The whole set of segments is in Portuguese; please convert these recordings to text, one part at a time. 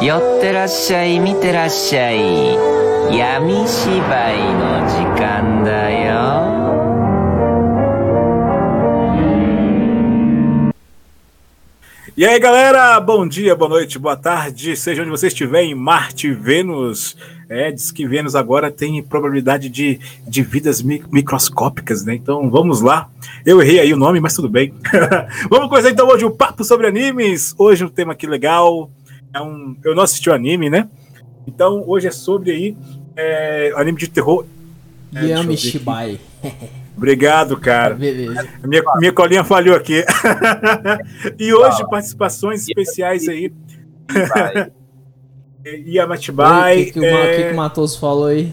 寄ってらっしゃい見てらっしゃい闇芝居の時間だよ E aí, galera, bom dia, boa noite, boa tarde, seja onde você estiver, em Marte, Vênus. É, diz que Vênus agora tem probabilidade de, de vidas mi microscópicas, né? Então vamos lá. Eu errei aí o nome, mas tudo bem. vamos começar então hoje o um papo sobre animes. Hoje um tema aqui legal. é um, eu não assisti o anime, né? Então hoje é sobre aí é, anime de terror. É, Yami Shibai. Obrigado, cara. Beleza. Minha, minha colinha falhou aqui. e hoje, participações especiais aí. Yamatibai. O que, que, é... que, que o Matoso falou aí?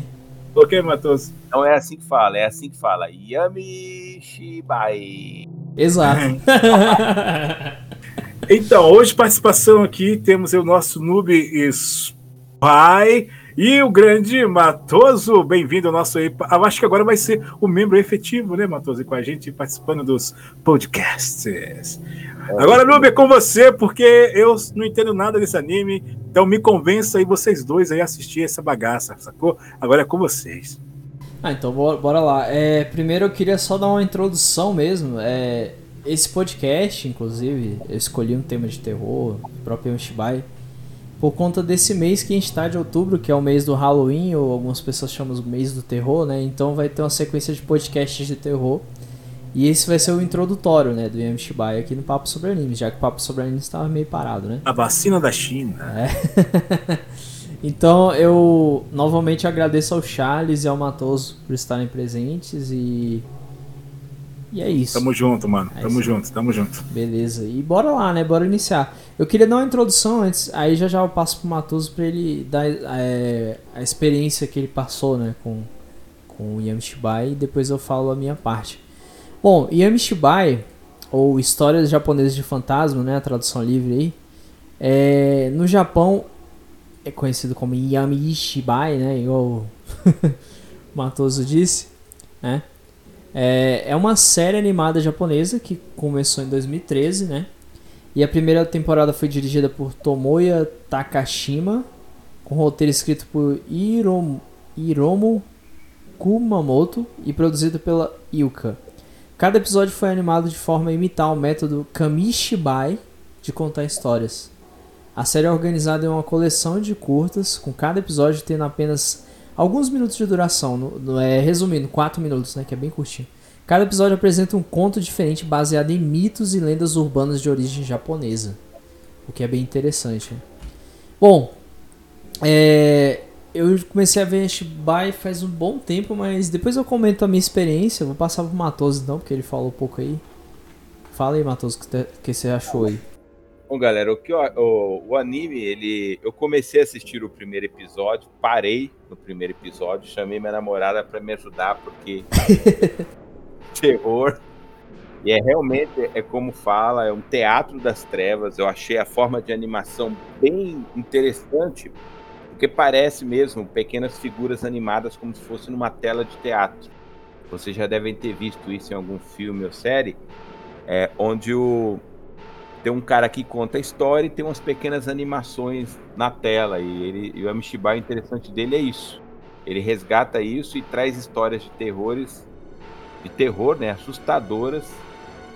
O que, Matoso? Não é assim que fala, é assim que fala. Yami Shibai. Exato. então, hoje participação aqui temos o nosso noob Spy e o grande Matoso, bem-vindo ao nosso aí. Eu acho que agora vai ser o membro efetivo, né, Matoso, com a gente participando dos podcasts. Agora, Nube, é com você, porque eu não entendo nada desse anime, então me convença aí vocês dois aí a assistir essa bagaça, sacou? Agora é com vocês. Ah, então bora, bora lá. É, primeiro eu queria só dar uma introdução mesmo. É, esse podcast, inclusive, eu escolhi um tema de terror, o próprio Yoshibai por conta desse mês que a gente está de outubro, que é o mês do Halloween, ou algumas pessoas chamam o mês do terror, né? Então vai ter uma sequência de podcasts de terror. E esse vai ser o introdutório, né, do Yami Shibai aqui no Papo Sobre Animes, já que o Papo Sobre Animes estava meio parado, né? A vacina da China. É. então eu novamente agradeço ao Charles e ao Matoso por estarem presentes e e é isso. Tamo junto, mano. É tamo junto, tamo junto. Beleza. E bora lá, né? Bora iniciar. Eu queria dar uma introdução antes, aí já já eu passo pro Matoso pra ele dar é, a experiência que ele passou, né? Com, com o Yamishibai e depois eu falo a minha parte. Bom, Yamishibai, ou Histórias Japonesas de Fantasma, né? A tradução livre aí. É, no Japão é conhecido como Yamishibai, né? Igual o Matoso disse, né? É, é uma série animada japonesa que começou em 2013, né? E a primeira temporada foi dirigida por Tomoya Takashima, com roteiro escrito por Hiromu, Hiromu Kumamoto e produzido pela Yuka. Cada episódio foi animado de forma a imitar o método Kamishibai de contar histórias. A série é organizada em uma coleção de curtas, com cada episódio tendo apenas alguns minutos de duração, no, no, é, resumindo, 4 minutos, né, que é bem curtinho. Cada episódio apresenta um conto diferente baseado em mitos e lendas urbanas de origem japonesa, o que é bem interessante. Né? Bom, é, eu comecei a ver Shibai faz um bom tempo, mas depois eu comento a minha experiência. Vou passar pro Matoso então, porque ele falou um pouco aí. Fala aí, Matoso, o que, que você achou aí? Bom, galera, o, que eu, o, o, anime, ele. Eu comecei a assistir o primeiro episódio, parei no primeiro episódio, chamei minha namorada para me ajudar, porque. terror. E é realmente, é como fala, é um teatro das trevas. Eu achei a forma de animação bem interessante, porque parece mesmo pequenas figuras animadas como se fosse numa tela de teatro. Vocês já devem ter visto isso em algum filme ou série, é, onde o, tem um cara que conta a história e tem umas pequenas animações na tela. E, ele, e o Amishibai, o interessante dele é isso. Ele resgata isso e traz histórias de terrores, de terror, né, assustadoras,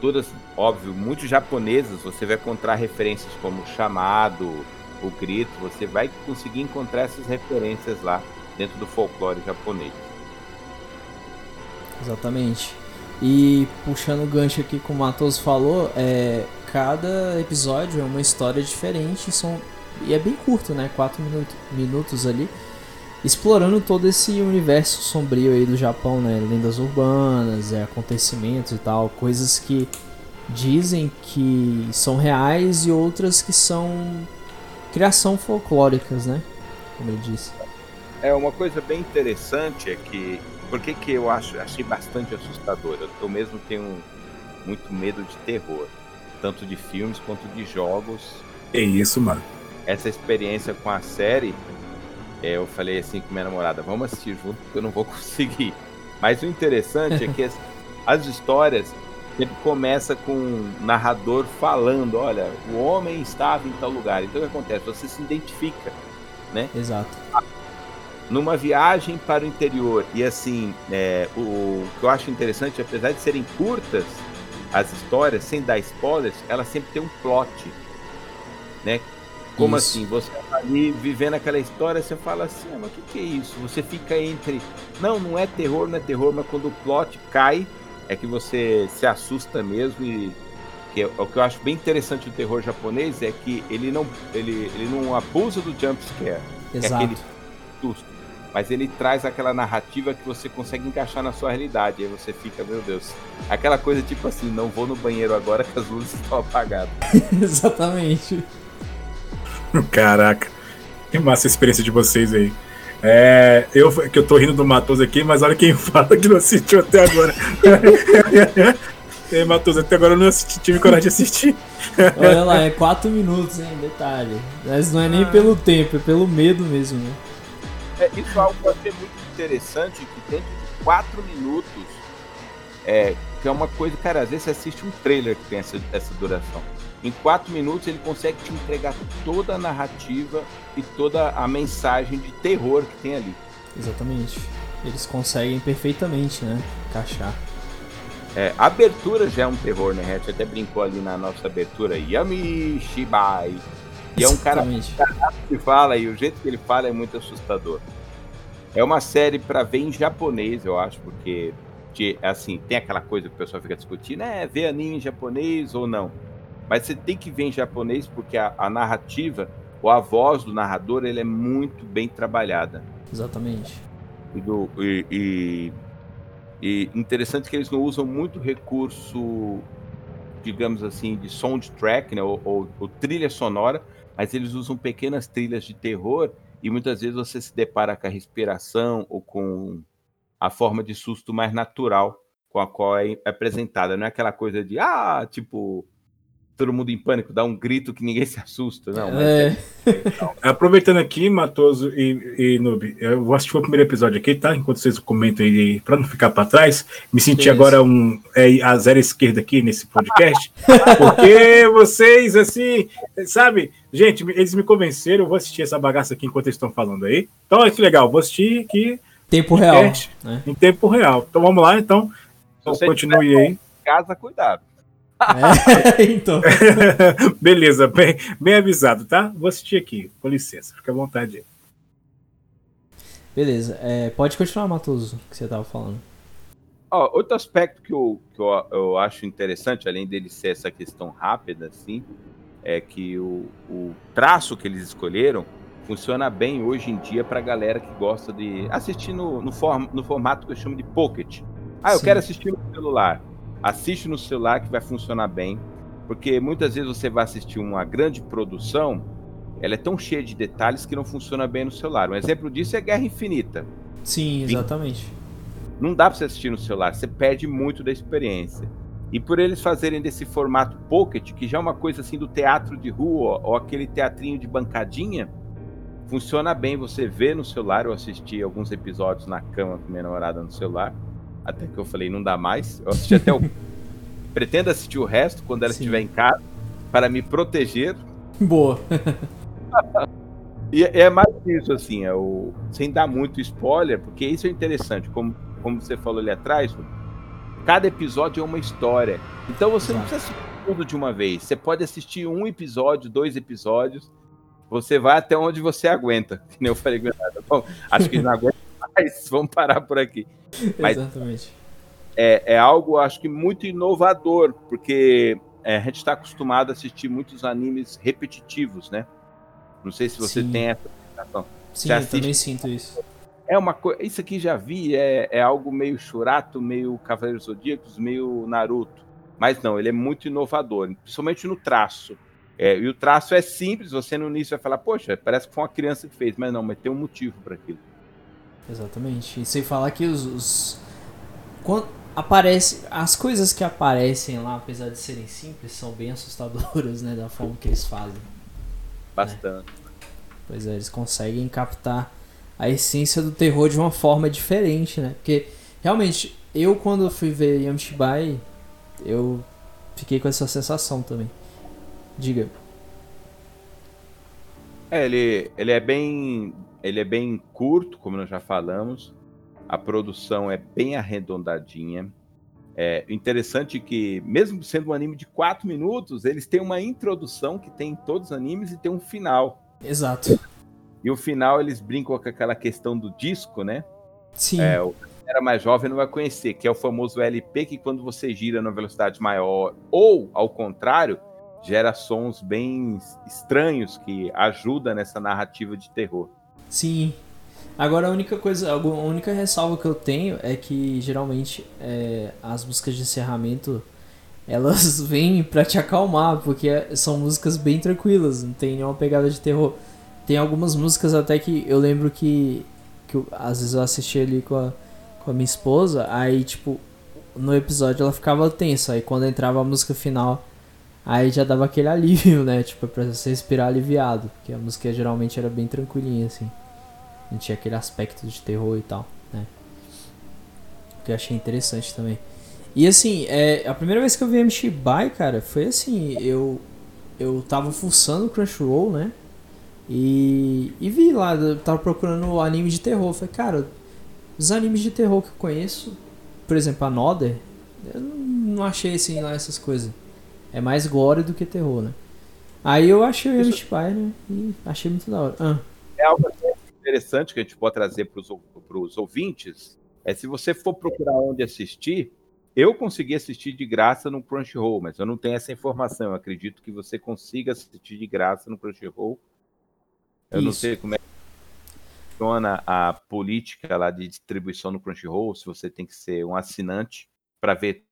todas, óbvio, muito japonesas. Você vai encontrar referências como Chamado, o Grito. Você vai conseguir encontrar essas referências lá dentro do folclore japonês. Exatamente. E puxando o gancho aqui como o Matos falou, é, cada episódio é uma história diferente são, e é bem curto, né? 4 minutos, minutos ali. Explorando todo esse universo sombrio aí do Japão, né? Lendas urbanas, é, acontecimentos e tal, coisas que dizem que são reais e outras que são criação folclóricas, né? Como ele disse. É uma coisa bem interessante é que por que, que eu acho achei bastante assustador. Eu mesmo tenho muito medo de terror tanto de filmes quanto de jogos. É isso, mano. Essa experiência com a série, é, eu falei assim com minha namorada, vamos assistir junto porque eu não vou conseguir. Mas o interessante é que as, as histórias sempre começa com um narrador falando, olha, o homem estava em tal lugar. Então o que acontece? Você se identifica, né? Exato. Numa viagem para o interior. E assim, é, o, o que eu acho interessante, apesar de serem curtas as histórias, sem dar spoilers, elas sempre têm um plot, né? Como Isso. assim? Você tá ali vivendo aquela história, você fala assim, ah, mas o que, que é isso? Você fica entre. Não, não é terror, não é terror, mas quando o plot cai, é que você se assusta mesmo e. Que é, o que eu acho bem interessante do terror japonês é que ele não, ele, ele não abusa do jump scare, é Exato. aquele susto, mas ele traz aquela narrativa que você consegue encaixar na sua realidade. Aí você fica, meu Deus, aquela coisa tipo assim, não vou no banheiro agora que as luzes estão apagadas. Exatamente. Caraca, que massa a experiência de vocês aí. É, eu que eu tô rindo do Matoso aqui, mas olha quem fala que não assistiu até agora. Ei, Matoso, até agora eu não assisti, tive coragem de assistir. Olha lá, é 4 minutos, hein? Detalhe. Mas não é nem pelo tempo, é pelo medo mesmo, né? É, isso é algo que eu achei muito interessante, que dentro de quatro minutos, é, que é uma coisa, cara, às vezes você assiste um trailer que tem essa, essa duração. Em quatro minutos ele consegue te entregar toda a narrativa e toda a mensagem de terror que tem ali. Exatamente. Eles conseguem perfeitamente, né? Encaixar. É, a abertura já é um terror, né? A gente até brincou ali na nossa abertura, Yami Shibai. E é um cara que fala e o jeito que ele fala é muito assustador. É uma série pra ver em japonês, eu acho, porque de- assim, tem aquela coisa que o pessoal fica discutindo, é ver anime em japonês ou não. Mas você tem que ver em japonês porque a, a narrativa ou a voz do narrador ele é muito bem trabalhada. Exatamente. E, do- e- e- e interessante que eles não usam muito recurso, digamos assim, de soundtrack, né, ou, ou- ou trilha sonora, mas eles usam pequenas trilhas de terror e muitas vezes você se depara com a respiração ou com a forma de susto mais natural com a qual é apresentada. Não é aquela coisa de, ah, tipo, todo mundo em pânico, dá um grito que ninguém se assusta. Não, mas é, Aproveitando aqui, Matoso e, e Noob, eu vou assistir o primeiro episódio aqui, tá? Enquanto vocês comentam aí, pra não ficar pra trás. Me senti Isso. agora um é, a zero esquerda aqui nesse podcast, porque vocês, assim, sabe? Gente, eles me convenceram, eu vou assistir essa bagaça aqui enquanto eles estão falando aí. Então, olha que legal, vou assistir aqui tempo real. podcast Né? em tempo real. Então vamos lá, então. se você Continue aí. casa, cuidado. É, então. Beleza, bem, bem avisado, tá? Vou assistir aqui, com licença, fica à vontade aí. Beleza. É, pode continuar, Matoso, que você tava falando. Ó, outro aspecto que, eu, que eu, eu acho interessante, além dele ser essa questão rápida, assim, é que o, o traço que eles escolheram funciona bem hoje em dia pra galera que gosta de assistir no, no, form, no formato que eu chamo de pocket. Ah, eu Sim. quero assistir no celular. Assiste no celular que vai funcionar bem, porque muitas vezes você vai assistir uma grande produção, ela é tão cheia de detalhes que não funciona bem no celular. Um exemplo disso é Guerra Infinita. Sim, exatamente. Não dá pra você assistir no celular, você perde muito da experiência. E por eles fazerem desse formato pocket, que já é uma coisa assim do teatro de rua, ou aquele teatrinho de bancadinha, funciona bem você ver no celular. Eu assisti alguns episódios na cama com minha namorada no celular, até que eu falei, não dá mais. Eu assisti até o. Pretendo assistir o resto quando ela Sim. estiver em casa, para me proteger. Boa. E é mais isso, assim, é o... sem dar muito spoiler, porque isso é interessante, como, como você falou ali atrás, cada episódio é uma história. Então você não Exato. precisa assistir tudo de uma vez. Você pode assistir um episódio, dois episódios, você vai até onde você aguenta. Que nem eu falei. Bom, acho que não aguenta mais, vamos parar por aqui. Mas- Exatamente. É, é algo, acho que, muito inovador, porque é, a gente está acostumado a assistir muitos animes repetitivos, né? Não sei se você Sim. tem essa sensação. Sim, Você eu assiste- também sinto isso. É uma coisa. Isso aqui já vi, é, é algo meio Churato, meio Cavaleiros Zodíacos, meio Naruto. Mas não, ele é muito inovador, principalmente no traço. É, e o traço é simples, você no início vai falar, poxa, parece que foi uma criança que fez, mas não, mas tem um motivo para aquilo. Exatamente. E sem falar que os. os... Quando aparece. As coisas que aparecem lá, apesar de serem simples, são bem assustadoras, né? Da forma que eles fazem. Bastante. Pois é, eles conseguem captar a essência do terror de uma forma diferente, né? Porque realmente, eu quando fui ver Yamishibai, eu fiquei com essa sensação também. Diga. É, ele, ele é bem. Ele é bem curto, como nós já falamos. A produção é bem arredondadinha. É interessante que, mesmo sendo um anime de 4 minutos, eles têm uma introdução que tem em todos os animes e tem um final. Exato. E o final eles brincam com aquela questão do disco, né? Sim. É, o era mais jovem não vai conhecer, que é o famoso LP, que quando você gira na velocidade maior, ou ao contrário, gera sons bem estranhos que ajuda nessa narrativa de terror. Sim. Agora a única coisa, a única ressalva que eu tenho é que geralmente é, as músicas de encerramento elas vêm para te acalmar, porque são músicas bem tranquilas, não tem nenhuma pegada de terror. Tem algumas músicas até que eu lembro que, que eu, às vezes eu assisti ali com a, com a minha esposa, aí tipo, no episódio ela ficava tensa, aí quando entrava a música final, aí já dava aquele alívio, né? Tipo, pra você respirar aliviado, porque a música geralmente era bem tranquilinha, assim. Não tinha aquele aspecto de terror e tal, né? Que eu achei interessante também. E assim, é, a primeira vez que eu vi MC By, cara, foi assim, eu eu tava fuçando o Crunchyroll, né? E, e vi lá, eu tava procurando anime de terror. Falei, cara, os animes de terror que eu conheço, por exemplo, Another, eu não achei assim lá essas coisas. É mais gore do que terror, né? Aí eu achei o Isso... Spy, né? E achei muito da hora. Ah. É algo interessante que a gente pode trazer para os ouvintes. É se você for procurar onde assistir, eu consegui assistir de graça no Crunchyroll, mas eu não tenho essa informação. Eu acredito que você consiga assistir de graça no Crunchyroll. Eu Isso. não sei como é funciona a política lá de distribuição no Crunchyroll, se você tem que ser um assinante para ver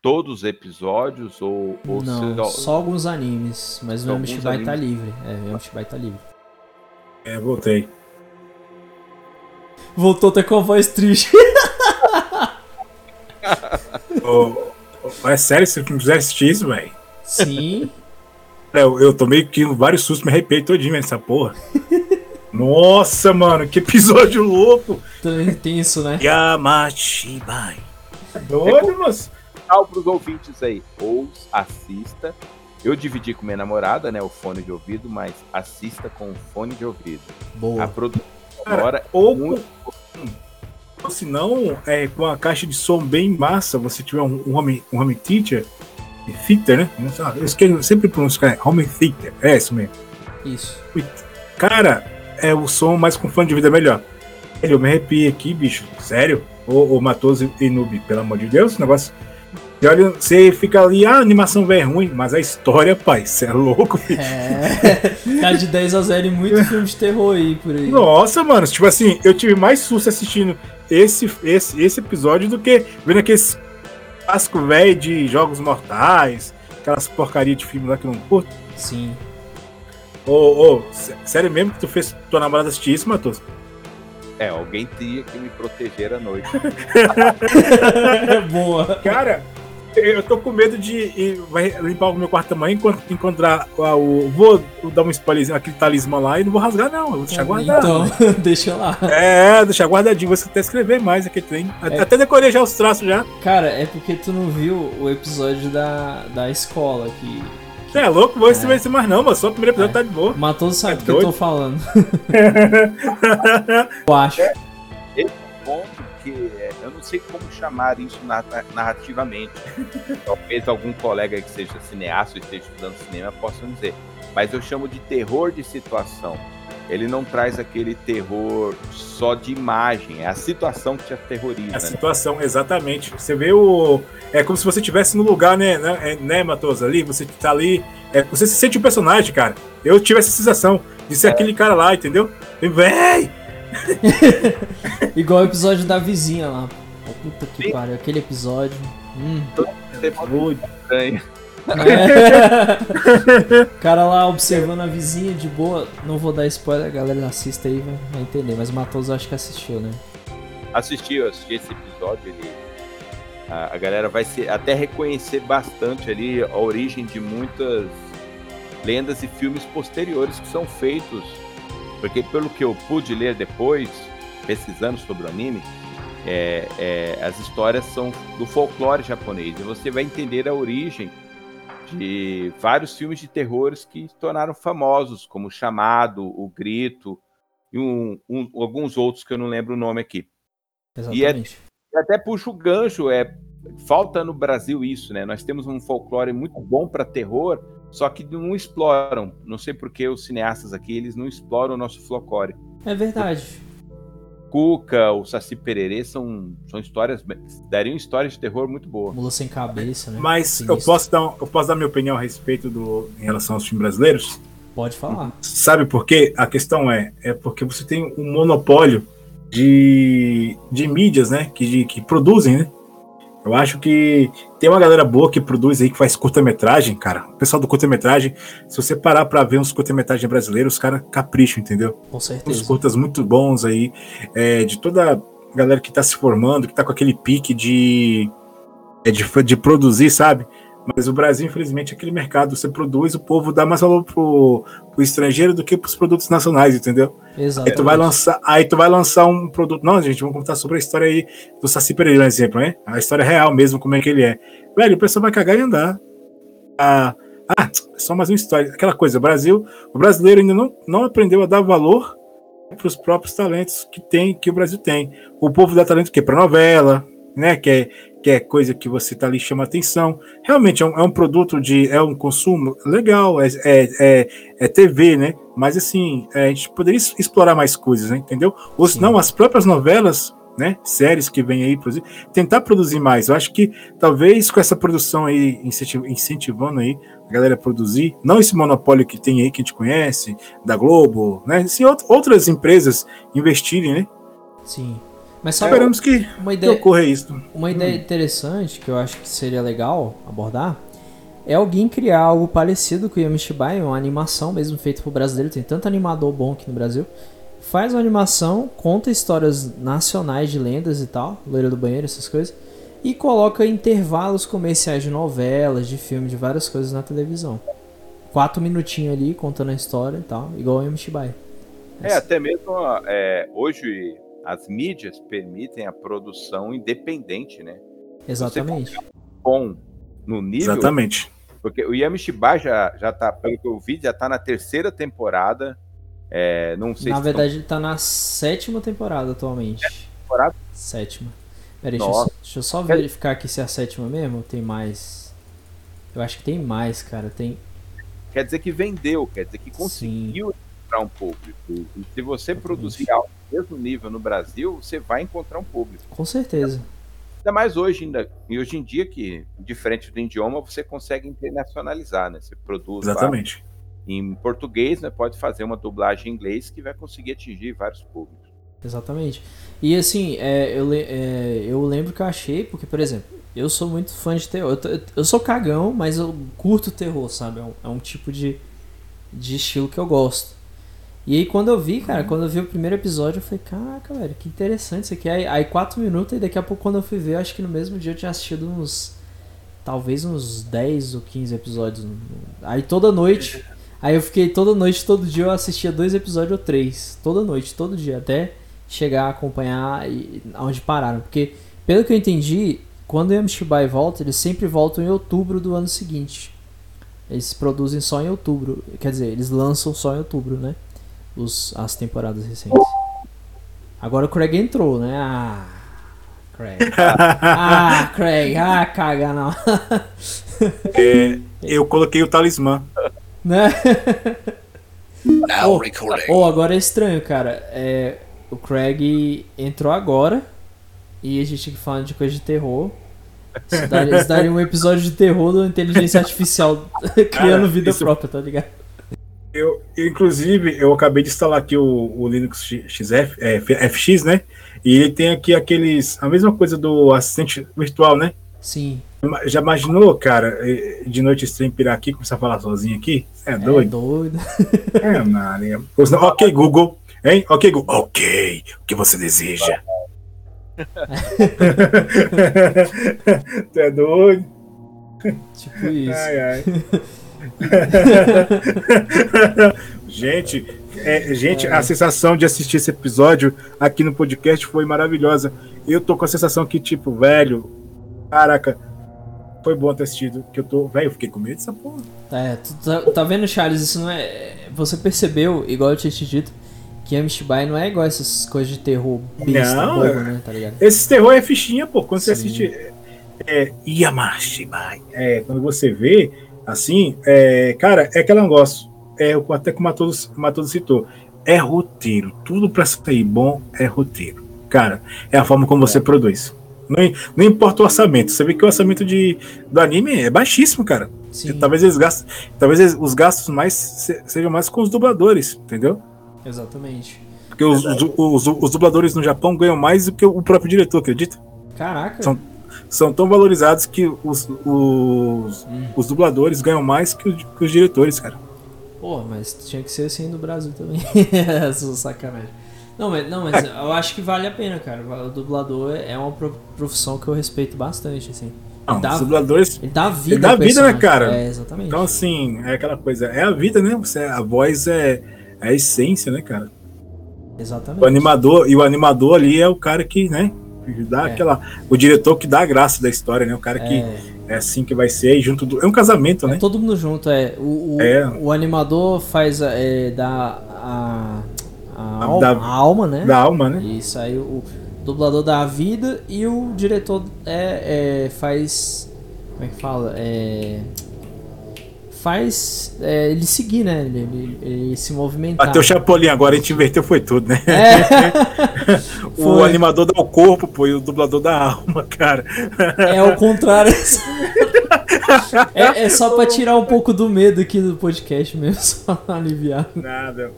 todos os episódios ou, ou não, se... só alguns animes, mas o Shibai tá livre. É, o Shibai tá livre. É, voltei. Voltou até com a voz triste. oh, oh, é sério, se não quiser assistir isso, velho? Sim. Eu, eu tomei vários sustos, me arrepiei todinho nessa porra. Nossa, mano, que episódio louco! Tem isso, né? Yamashibai. Doido, moço. Tchau pros ouvintes aí. Ou assista. Eu dividi com minha namorada, né, o fone de ouvido, mas assista com o fone de ouvido. Boa. A produção agora é ou muito... Ou se não, é, com a caixa de som bem massa, você tiver um, um home, um home theater, theater, né? Eu esqueço, sempre pronuncio, é home theater, é isso mesmo. Isso. Cara, é o som mais com fone de vida melhor. Eu me arrepio aqui, bicho. Sério? Ô, ô Matoso e Noob, pelo amor de Deus, negócio. E olha, você fica ali, ah, a animação vai ruim, mas a história, pai, você é louco, filho. É, tá de 10 a 0 em muito filme de terror aí por aí. Nossa, mano, tipo assim, eu tive mais susto assistindo esse, esse, esse episódio do que vendo aqueles clássico velho de Jogos Mortais, aquelas porcaria de filme lá que eu não curto. Sim. Ô, ô, sério mesmo que tu fez tua namorada assistir isso, Matos? É, alguém tinha que me proteger à noite. Boa. Cara, eu tô com medo de ir, vai limpar o meu quarto amanhã encontrar o. Vou dar um spoilerzinho, aquele talismã lá e não vou rasgar, não. Eu vou deixar guardado. Então, deixa lá. É, deixar guardadinho. Você até escrever mais aqui tem. É. Até decorei já os traços já. Cara, é porque tu não viu o episódio da, da escola que você é louco, vou esse é. ser mais não, mas só o primeiro episódio é. tá de boa. Matoso sabe é do que eu tô falando. eu acho. Esse é, eu não sei como chamar isso narrativamente. Talvez algum colega que seja cineasta ou esteja estudando cinema possa dizer. Mas eu chamo de terror de situação ele não traz aquele terror só de imagem, é a situação que te aterroriza. A né? situação, exatamente. Você vê o. É como se você estivesse no lugar, né, né, é, né Matoso, ali, você tá ali. É, você se sente o um personagem, cara. Eu tive essa sensação de ser é. aquele cara lá, entendeu? E, véi! Igual o episódio da vizinha lá. Puta que pariu, aquele episódio. Hum. Muito estranho. É. o cara lá observando a vizinha de boa. Não vou dar spoiler, a galera assista aí vai, vai entender. Mas Matoso acho que assistiu, né? Assistiu, assisti esse episódio. Ele, a, a galera vai se, até reconhecer bastante ali a origem de muitas lendas e filmes posteriores que são feitos. Porque pelo que eu pude ler depois, pesquisando sobre o anime, É, é, as histórias são do folclore japonês e você vai entender a origem de vários filmes de terrores que se tornaram famosos, como o Chamado, o Grito e um, um, alguns outros que eu não lembro o nome aqui. Exatamente. E, é, até puxa o gancho, é, falta no Brasil isso, né? Nós temos um folclore muito bom para terror, só que não exploram. Não sei por que os cineastas aqui, eles não exploram o nosso folclore. É verdade. Cuca, o Saci Pererê são, são histórias, dariam histórias de terror muito boas. Mula sem cabeça, né? Mas eu posso, dar, eu posso dar minha opinião a respeito do, em relação aos filmes brasileiros? Pode falar. Sabe por quê? A questão é, é porque você tem um monopólio de, de mídias, né? Que, de, que produzem, né? Eu acho que tem uma galera boa que produz aí, que faz curta-metragem, cara. O pessoal do curta-metragem, se você parar pra ver uns curta-metragem brasileiros, os caras capricham, entendeu? Com certeza. Uns curtas muito bons aí, é, de toda a galera que tá se formando, que tá com aquele pique de, é, de, de produzir, sabe? Mas o Brasil, infelizmente, é aquele mercado. Você produz, o povo dá mais valor pro, pro estrangeiro do que pros produtos nacionais, entendeu? Exatamente. Aí tu vai lançar, aí tu vai lançar um produto. Não, gente, vamos contar sobre a história aí do Saci Pereira, um exemplo, né? A história real mesmo, como é que ele é. Velho, o pessoal vai cagar e andar. Ah, ah, só mais uma história. Aquela coisa, o Brasil, o brasileiro ainda não, não aprendeu a dar valor para os próprios talentos que tem, que o Brasil tem. O povo dá talento que para novela, né? Que é, que é coisa que você tá ali chama atenção. Realmente é um, é um produto de. é um consumo legal, é, é, é, é TV, né? Mas assim, é, a gente poderia explorar mais coisas, né? entendeu? Ou senão as próprias novelas. Né, séries que vem aí, tentar produzir mais. Eu acho que talvez com essa produção aí, incentivando aí a galera a produzir, não esse monopólio que tem aí que a gente conhece, da Globo, né? Assim, outras empresas investirem, né? Sim. Mas só esperamos que, uma ideia, que ocorra isso. Uma ideia hum. interessante que eu acho que seria legal abordar é alguém criar algo parecido com o Yamishibai, uma animação mesmo feita por brasileiro. Tem tanto animador bom aqui no Brasil. Faz uma animação, conta histórias nacionais de lendas e tal, loira do banheiro, essas coisas, e coloca intervalos comerciais de novelas, de filme, de várias coisas na televisão. Quatro minutinhos ali contando a história e tal, igual o Yamishibai. É, até mesmo é, hoje as mídias permitem a produção independente, né? Exatamente. bom no nível. Exatamente. Porque o Yamishiba já, já tá, pelo que eu vi, já tá na terceira temporada. É, não sei na se verdade, estão... ele tá na sétima temporada atualmente. Sétima temporada? Sétima. Peraí, deixa eu, deixa eu, só verificar aqui se é a sétima mesmo ou tem mais. Eu acho que tem mais, cara. Tem. Quer dizer que vendeu, quer dizer que conseguiu Sim. encontrar um público. E se você Exatamente. produzir algo mesmo nível no Brasil, você vai encontrar um público. Com certeza. Ainda mais hoje, ainda, e hoje em dia, que diferente do idioma, você consegue internacionalizar, né? Você produz Exatamente. Lá, em português, né? Pode fazer uma dublagem em inglês que vai conseguir atingir vários públicos. Exatamente. E assim, é, eu, é, eu lembro que eu achei, porque, por exemplo, eu sou muito fã de terror. Eu, eu sou cagão, mas eu curto terror, sabe? É um, é um tipo de, de estilo que eu gosto. E aí quando eu vi, cara, quando eu vi o primeiro episódio, eu falei, caraca, velho, que interessante isso aqui. Aí, aí quatro minutos e daqui a pouco quando eu fui ver, acho que no mesmo dia eu tinha assistido uns. Talvez uns 10 ou 15 episódios. Aí toda noite. Aí eu fiquei toda noite, todo dia eu assistia dois episódios ou três. Toda noite, todo dia. Até chegar a acompanhar e, onde pararam. Porque, pelo que eu entendi, quando o Yamishibai volta, eles sempre voltam em outubro do ano seguinte. Eles produzem só em outubro. Quer dizer, eles lançam só em outubro, né? Os, as temporadas recentes. Agora o Craig entrou, né? Ah, Craig. Ah, Craig. Ah, caga não. É, eu coloquei o talismã. Né? oh, oh, agora é estranho, cara. É, o Craig entrou agora e a gente falando de coisa de terror. Isso daria, isso daria um episódio de terror da inteligência artificial criando vida isso... própria, tá ligado? Eu, eu, inclusive, eu acabei de instalar aqui o, o Linux XF, é, FX, né? E ele tem aqui aqueles. A mesma coisa do assistente virtual, né? Sim. Já imaginou, cara, de noite stream pirar aqui, começar a falar sozinho aqui? É doido. É doido. é, Maria. Ok, Google. Hein? Ok, Google. Ok. O que você deseja? tu é doido? Tipo isso. Ai, ai. Gente, é, gente, a sensação de assistir esse episódio aqui no podcast foi maravilhosa. Eu tô com a sensação que, tipo, velho, caraca, foi bom ter assistido. Que eu tô, velho, eu fiquei com medo dessa porra. É, tá, tá vendo, Charles? Isso não é. Você percebeu, igual eu tinha te dito, que Amishibai não é igual essas coisas de terror besta, Não, bobo, é. né? Tá ligado? Esse terror é fichinha, pô. Quando você Sim. assiste. É, Yamashibai. É, quando você vê, assim, é, cara, é aquele negócio. É, até que o Matoso, o Matoso citou. É roteiro. Tudo pra sair bom é roteiro. Cara, é a forma como você produz. Não, não importa o orçamento. Você vê que o orçamento de, do anime é baixíssimo, cara. Sim, Talvez eles gastem. Talvez eles- os gastos mais se- sejam mais com os dubladores, entendeu? exatamente. Porque os, os, os- os dubladores no Japão ganham mais do que o próprio diretor, acredita? Caraca. São- São tão valorizados que os, os, Hum. os dubladores ganham mais que, os- que os diretores, cara. Pô, mas tinha que ser assim no Brasil também. Essa sacanagem. Não, mas, não, mas eu acho que vale a pena, cara. O dublador é uma pro- profissão que eu respeito bastante, assim. Não, Dá- os dubladores. Ele dá vida Ele dá vida, né, cara? É, exatamente. Então, assim, é aquela coisa. É a vida, né? Você, a voz é, é a essência, né, cara? exatamente. O animador, e o animador ali é o cara que, né? Dá É. aquela. O diretor que dá a graça da história, né? O cara que É, é assim que vai ser, junto do. É um casamento, é né? todo mundo junto, é. O, o, É. o animador faz é, dá a, a, al- Da- a alma, né? Da alma, né? Isso aí o dublador dá a vida e o diretor é, é, faz. Como é que fala? É, faz é, ele seguir, né? Ele, ele- ele se movimentar. Bateu o Chapolin agora, a gente inverteu, foi tudo, né? É, O Foi. animador dá o corpo, pô, e o dublador dá a alma, cara. é o contrário. É, é só pra tirar um pouco do medo aqui do podcast mesmo, só pra aliviar. Nada.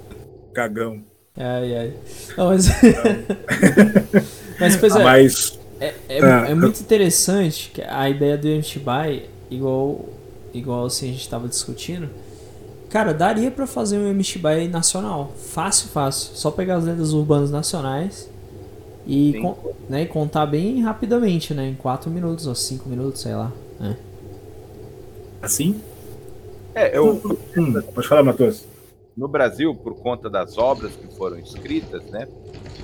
Cagão. Ai, ai. Não, mas. mas, pois é. Mas. É, é, Ah, é muito interessante que a ideia do Amishibai, igual, igual assim a gente tava discutindo. Cara, daria pra fazer um Amishibai nacional. Fácil, fácil. Só pegar as lendas urbanas nacionais e, con- né, e contar bem rapidamente, né? Em 4 minutos ou 5 minutos, sei lá. né? Assim? É, eu, Hum, pode falar, Matheus. no Brasil, por conta das obras que foram escritas, né,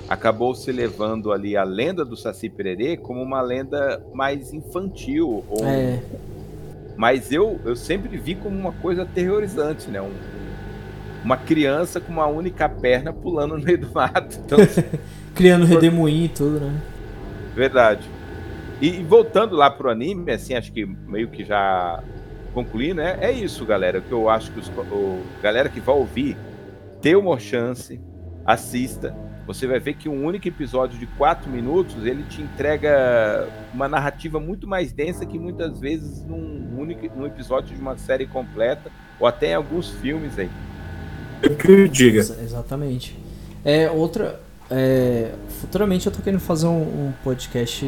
acabou se levando ali a lenda do Saci Pererê como uma lenda mais infantil. Ou... É, Mas eu, eu sempre vi como uma coisa aterrorizante, né? Um- uma criança com uma única perna pulando no meio do mato. Então, criando redemoinho e tudo, né? verdade. E, e voltando lá pro anime, assim, acho que meio que já concluí, né? É isso, galera. Que eu acho que os, o, galera que vai ouvir, dê uma chance, assista. Você vai ver que um único episódio de quatro minutos ele te entrega uma narrativa muito mais densa que muitas vezes num único num episódio de uma série completa ou até em alguns filmes aí. Eu que eu diga. Exa- Exatamente. É, outra. é, futuramente eu tô querendo fazer um, um podcast,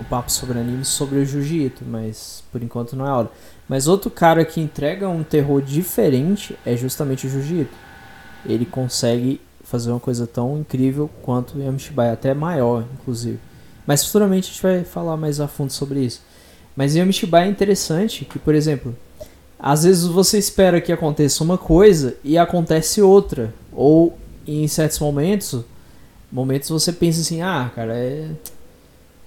um papo sobre anime sobre o Jiu-Jitsu, mas por enquanto não é a hora. Mas outro cara que entrega um terror diferente é justamente o Jiu-Jitsu. Ele consegue fazer uma coisa tão incrível quanto Yamishibai, até maior, inclusive. Mas futuramente a gente vai falar mais a fundo sobre isso. Mas Yamishibai é interessante que, por exemplo, às vezes você espera que aconteça uma coisa e acontece outra. Ou em certos momentos, momentos você pensa assim, ah, cara, é,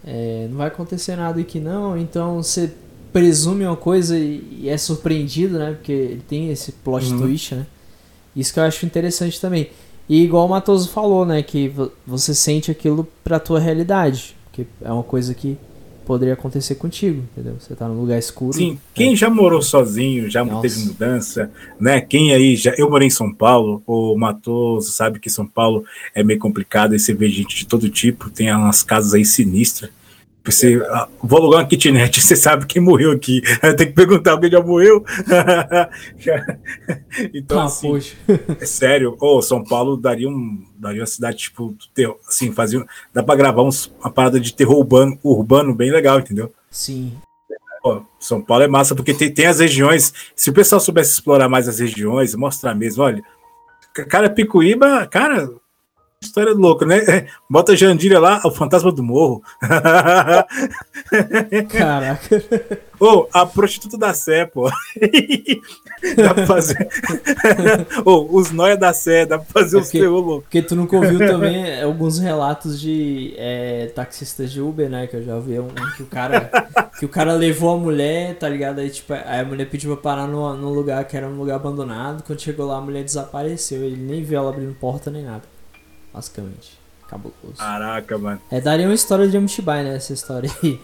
é, não vai acontecer nada aqui não. Então você presume uma coisa e, e é surpreendido, né? Porque ele tem esse plot Uhum. twist, né? Isso que eu acho interessante também. E igual o Matoso falou, né? Que vo- você sente aquilo pra tua realidade. Que é uma coisa que poderia acontecer contigo, entendeu? Você tá num lugar escuro. Sim, quem já morou sozinho, já Nossa. teve mudança, né? Quem aí já. Eu morei em São Paulo, o Matoso sabe que São Paulo é meio complicado, aí você vê gente de todo tipo, tem umas casas aí sinistras. Você, ah, vou alugar uma kitnet, você sabe quem morreu aqui. Tem que perguntar alguém já morreu. Já- então, Ah, assim, poxa. é sério, ô, São Paulo daria um daria uma cidade tipo terror, assim, fazia, dá pra gravar uns, uma parada de terror urbano, urbano bem legal, entendeu? Sim. Pô, São Paulo é massa porque tem, tem as regiões. Se o pessoal soubesse explorar mais as regiões, mostrar mesmo, olha, ca- cara, Picuíba, cara, História louca, né? Bota Jandira lá, o fantasma do morro. Caraca. Ô, a prostituta da Sé, pô. dá pra fazer. Ô, os noia da Sé, dá pra fazer É os teor louco. Porque tu nunca ouviu também alguns relatos de é, taxistas de Uber, né? Que eu já ouvi um, que o cara que o cara levou a mulher, tá ligado? Aí, tipo, aí a mulher pediu pra parar no lugar que era um lugar abandonado. Quando chegou lá, a mulher desapareceu. Ele nem viu ela abrindo porta nem nada. Basicamente. Cabuloso. Caraca, mano. É, daria uma história de Amityville, né? Essa história aí.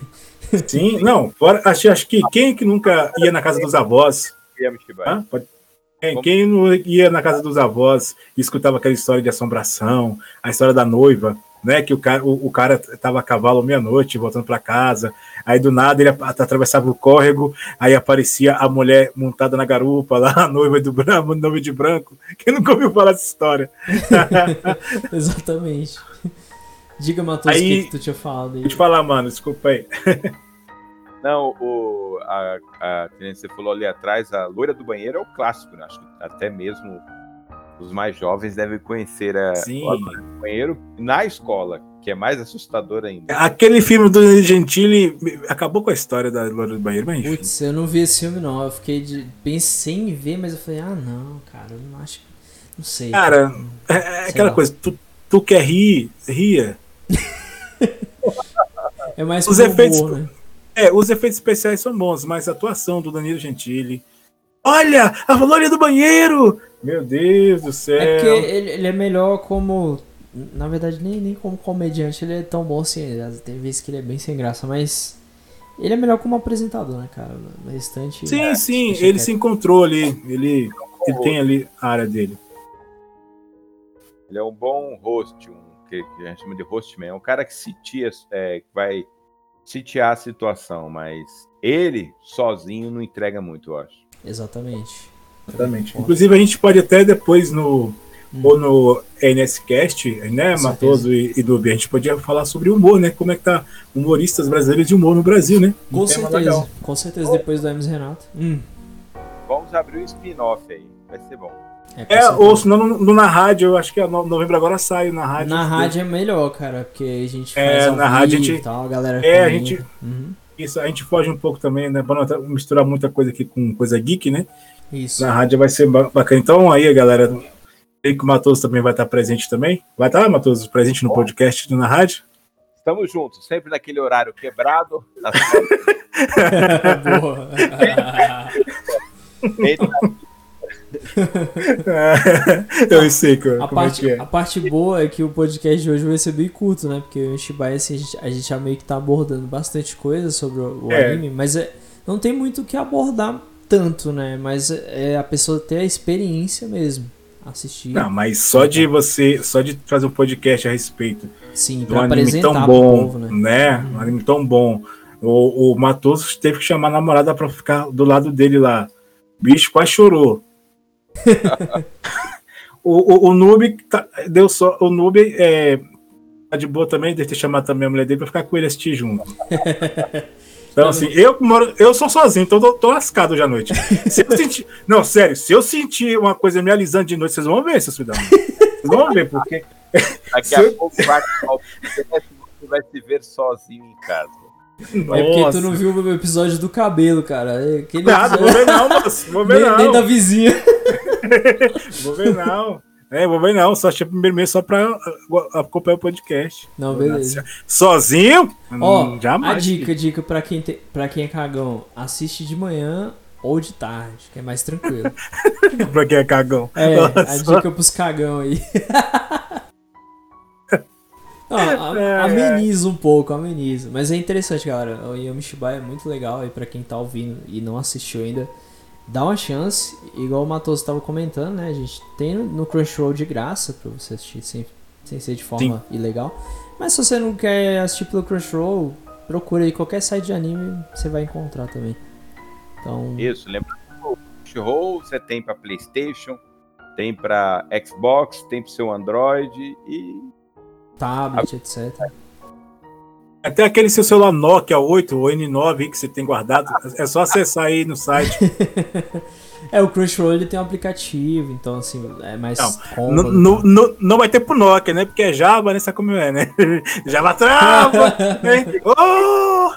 Sim, não, fora, acho, acho que quem que nunca ia na casa dos avós? Hã? Pode- Quem, quem não ia na casa dos avós e escutava aquela história de assombração, a história da noiva, né? Que o cara, o, o cara tava a cavalo meia-noite voltando para casa, aí do nada ele at- atravessava o córrego, aí aparecia a mulher montada na garupa lá, a noiva do branco, noiva de branco. Quem nunca ouviu falar dessa história? Exatamente. Diga, Matheus, o que, que tu tinha falado aí? Deixa eu te falar, mano, desculpa aí. Não, o, a, a, que você falou ali atrás, a loira do banheiro é o clássico, né? Acho que até mesmo os mais jovens devem conhecer a Sim. banheiro na escola, que é mais assustador ainda. Aquele filme do Danilo Gentili acabou com a história da Loura do Banheiro, mas enfim. Putz, eu não vi esse filme não. Eu fiquei de. Pensei em ver, mas eu falei, ah não, cara, eu não acho. Não sei. Cara, é, é Sei aquela lá. coisa, tu, tu quer rir, ria. É mais os efeitos- humor, né? É, os efeitos especiais são bons, mas a atuação do Danilo Gentili. Olha, a Loura do Banheiro! Meu Deus do céu. É porque ele, ele é melhor como. Na verdade, nem, nem como comediante ele é tão bom assim. Tem vezes que ele é bem sem graça, mas. Ele é melhor como apresentador, né, cara? No restante. Sim, sim, deixa ele quieto. se encontrou ali. Ele, ele tem ali a área dele. Ele é um bom host, um, que, a gente chama de hostman. É um cara que sitia, é, que vai sitiar a situação, mas ele sozinho não entrega muito, eu acho. Exatamente. Exatamente. Inclusive, a gente pode até depois no. Ou no NSCast, né, Com Matoso e, e Dubi, a gente podia falar sobre humor, né? Como é que tá humoristas brasileiros de humor no Brasil, né? Com Um certeza. Com certeza, depois do Hermes Renato. Hum, Vamos abrir um spin-off aí, vai ser bom. é, É, certeza. ou senão no, no- na rádio, eu acho que é no- novembro agora sai na rádio. Na rádio é melhor, cara, porque a gente É, faz ao na rádio a gente- e tal, a galera É, a gente- Uhum, Isso, a gente foge um pouco também, né? Pra não misturar muita coisa aqui com coisa geek, né? Isso. Na rádio vai ser ba- bacana. Então aí, galera, sei que o Matoso também vai estar presente também. Vai estar, Matoso, presente no podcast na rádio? Estamos juntos, sempre naquele horário quebrado, na eu sei que, A parte, é é. a parte boa é que o podcast de hoje vai ser bem curto, né? Porque o Shibai, assim, a gente, a gente já meio que tá abordando bastante coisa sobre o, o É. anime, mas é, não tem muito o que abordar tanto, né? Mas é a pessoa ter a experiência mesmo. Assistir. Não, mas só de você, só de fazer um podcast a respeito Sim, de um anime tão bom, povo, né? né? Um anime tão bom. O, o Matoso teve que chamar a namorada pra ficar do lado dele lá. Bicho quase chorou. o, o, o Noob tá- deu só. O Noob é, tá de boa também, deve ter chamado também a mulher dele pra ficar com ele assistir junto. Então, assim, eu moro, eu sou sozinho, então eu tô, tô lascado hoje à noite. Se eu sentir. Não, sério, se eu sentir uma coisa me alisando de noite, vocês vão ver, seus filhos da mãe. Vocês vão ver, porque. Daqui a eu- pouco vai, você vai se ver sozinho em casa. É porque Nossa. tu não viu o meu episódio do cabelo, cara. É Aquele Nada, vou episódio- ver não, moço. Vou ver nem, não. nem da vizinha. Vou ver não. É, vou ver não. Só achei primeiro mês só pra uh, acompanhar o podcast. Não, beleza. Sozinho? Ó, Hum, jamais. a dica, dica pra quem, te, pra quem é cagão, assiste de manhã ou de tarde, que é mais tranquilo. pra quem é cagão. É, a Nossa. dica pros cagão aí. Não, a- ameniza um pouco, ameniza. Mas é interessante, galera. O Yamishibai é muito legal aí pra quem tá ouvindo e não assistiu ainda. Dá uma chance, igual o Matoso tava comentando, né? A gente tem no- Crunchyroll de graça pra você assistir sem, sem ser de forma ilegal. Mas se você não quer assistir pelo Crunchyroll, procura aí qualquer site de anime, você vai encontrar também. Então, Isso, lembra o Crunchyroll você tem para PlayStation, tem para Xbox, tem para seu Android e tablet, etc. Até aquele seu celular Nokia 8 ou N9 aí que você tem guardado. É só acessar aí no site. É, o Crunchyroll ele tem um aplicativo, então assim, é mais Não, cômodo. Não, não, vai ter pro Nokia, né? Porque é Java, né? Sabe como é, né? Java trava! né? Oh!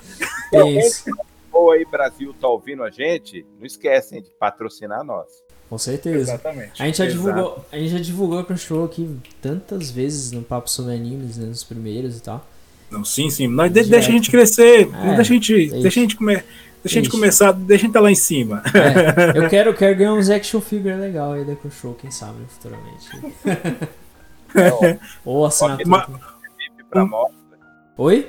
Tem isso. Ou aí, Brasil, tá ouvindo a gente? Não esquecem de patrocinar nós. Com certeza. Exatamente. A gente, já Exato. divulgou, a gente já divulgou o Crunchyroll aqui tantas vezes no Papo sobre Animes, né, nos primeiros e tal. Não, sim, sim. Mas de- deixa a gente crescer. É, deixa a gente, isso. deixa a gente, come, deixa a gente começar. Deixa a gente estar lá em cima. É, eu quero, quero ganhar uns action figure legal aí da Crunchyroll, quem sabe, futuramente. Ou assinatura. Mas- VIP pra Hum. mostra. Oi?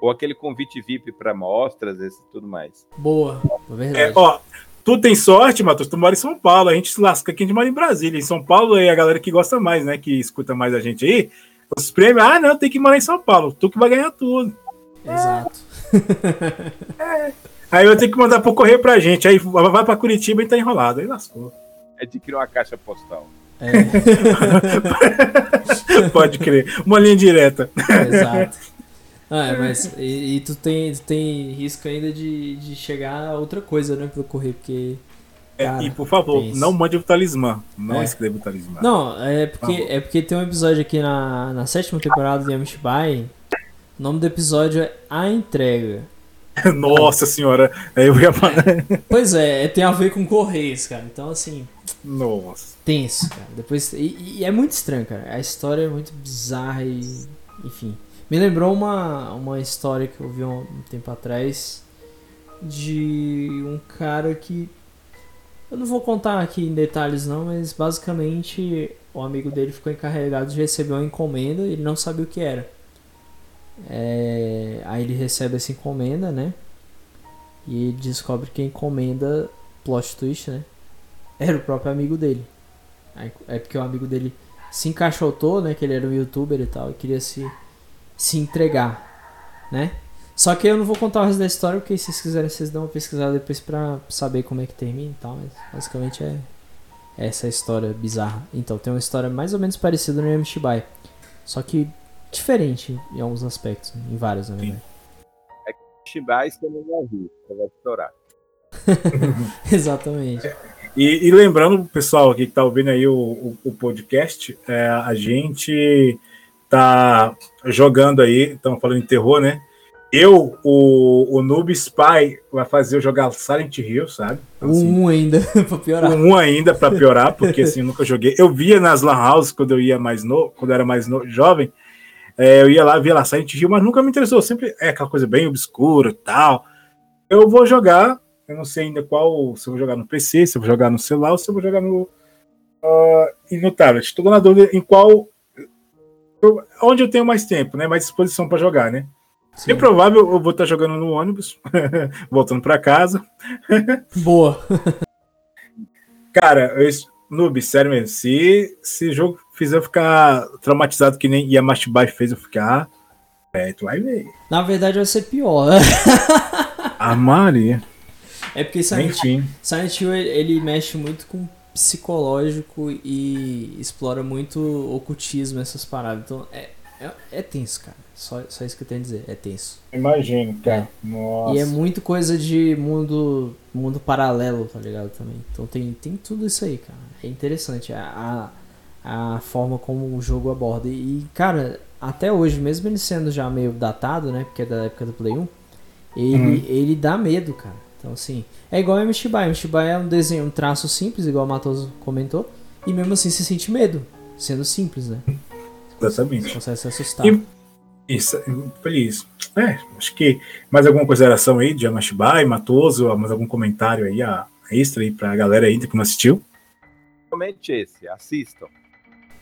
Ou aquele convite VIP pra mostras, esse e tudo mais. Boa, é É, verdade. ó, tu tem sorte, Matheus, tu mora em São Paulo, a gente se lasca aqui, a gente mora em Brasília. Em São Paulo é a galera que gosta mais, né? Que escuta mais a gente aí. Os prêmios, ah, não, tem que morar em São Paulo. Tu que vai ganhar tudo. Exato. Aí eu tenho que mandar por correio pra gente. Aí vai pra Curitiba e tá enrolado. Aí lascou. Adquirir uma caixa postal. É, Pode crer. Uma linha direta. exato. Ah, é, mas e, e tu, tem, tu tem risco ainda de, de chegar a outra coisa, né, pelo correio, porque. É, Cara, e por favor, isso. não mande o talismã. Não É. escreva o talismã. Não, é porque, Por é porque tem um episódio aqui na, na sétima temporada do Yamishibai. O nome do episódio é A Entrega. Nossa senhora. Aí eu ia falar. Pois é, é, tem a ver com Correios, cara. Então, assim, Nossa. tenso, cara. Depois, e, e é muito estranho, cara. A história é muito bizarra e. Enfim. Me lembrou uma, uma história que eu vi um, um tempo atrás de um cara que. Eu não vou contar aqui em detalhes, não, mas basicamente o amigo dele ficou encarregado de receber uma encomenda e ele não sabia o que era. É, aí ele recebe essa encomenda, né? E ele descobre que a encomenda, plot twist, né? Era o próprio amigo dele. Aí- É porque o amigo dele se encaixotou, né? Que ele era um youtuber e tal, e queria se, se entregar, né? Só que eu não vou contar o resto da história, porque se vocês quiserem, vocês dão uma pesquisada depois pra saber como é que termina e tal. Mas basicamente é essa história bizarra. Então, tem uma história mais ou menos parecida no Yamishibai. Só que diferente em alguns aspectos, em vários, na verdade. Shibai você não vai rir, você vai estourar. Exatamente. E, e lembrando, pessoal aqui que tá ouvindo aí o, o, o podcast, é, a gente tá jogando aí, estamos falando em terror, né? Eu, o, o Noob Spy, vai fazer eu jogar Silent Hill, sabe? Então, assim, Um ainda, pra piorar. um ainda para piorar, porque assim, eu nunca joguei. Eu via nas Lan House quando eu ia mais novo, quando eu era mais no, jovem, é, eu ia lá, via lá Silent Hill, mas nunca me interessou. Sempre é aquela coisa bem obscura e tal. Eu vou jogar, eu não sei ainda qual, se eu vou jogar no PC, se eu vou jogar no celular ou se eu vou jogar no, ah, e no tablet. Estou na dúvida em qual. eu- onde eu tenho mais tempo, né? Mais disposição para jogar, né? Sim. É provável eu vou estar jogando no ônibus, voltando para casa. Boa. Cara, eu, Noob, sério mesmo, se esse jogo fizer eu ficar traumatizado que nem Yamashbai fez eu ficar, é, tu vai ver. Na verdade vai ser pior. A Maria. É porque Silent, Enfim. Silent Hill ele ele mexe muito com psicológico e explora muito ocultismo, essas paradas. Então é, é, é tenso, cara. Só, só isso que eu tenho a dizer. É tenso. Imagino, cara. Nossa. E é muito coisa de mundo mundo paralelo, tá ligado? Também. Então tem, tem tudo isso aí, cara. É interessante a, a, a forma como o jogo aborda. E, cara, até hoje, mesmo ele sendo já meio datado, né? Porque é da época do Play 1, ele, Uhum. ele dá medo, cara. Então, assim, é igual a Mishibai. Mishibai é um desenho, um traço simples, igual o Matoso comentou. E mesmo assim você sente medo, sendo simples, né? Você Exatamente. consegue se assustar. E- Isso, feliz. É, acho que mais alguma consideração aí de Yamashbai, Matoso, mais algum comentário aí a, extra aí pra galera ainda que não assistiu? Somente esse, assistam.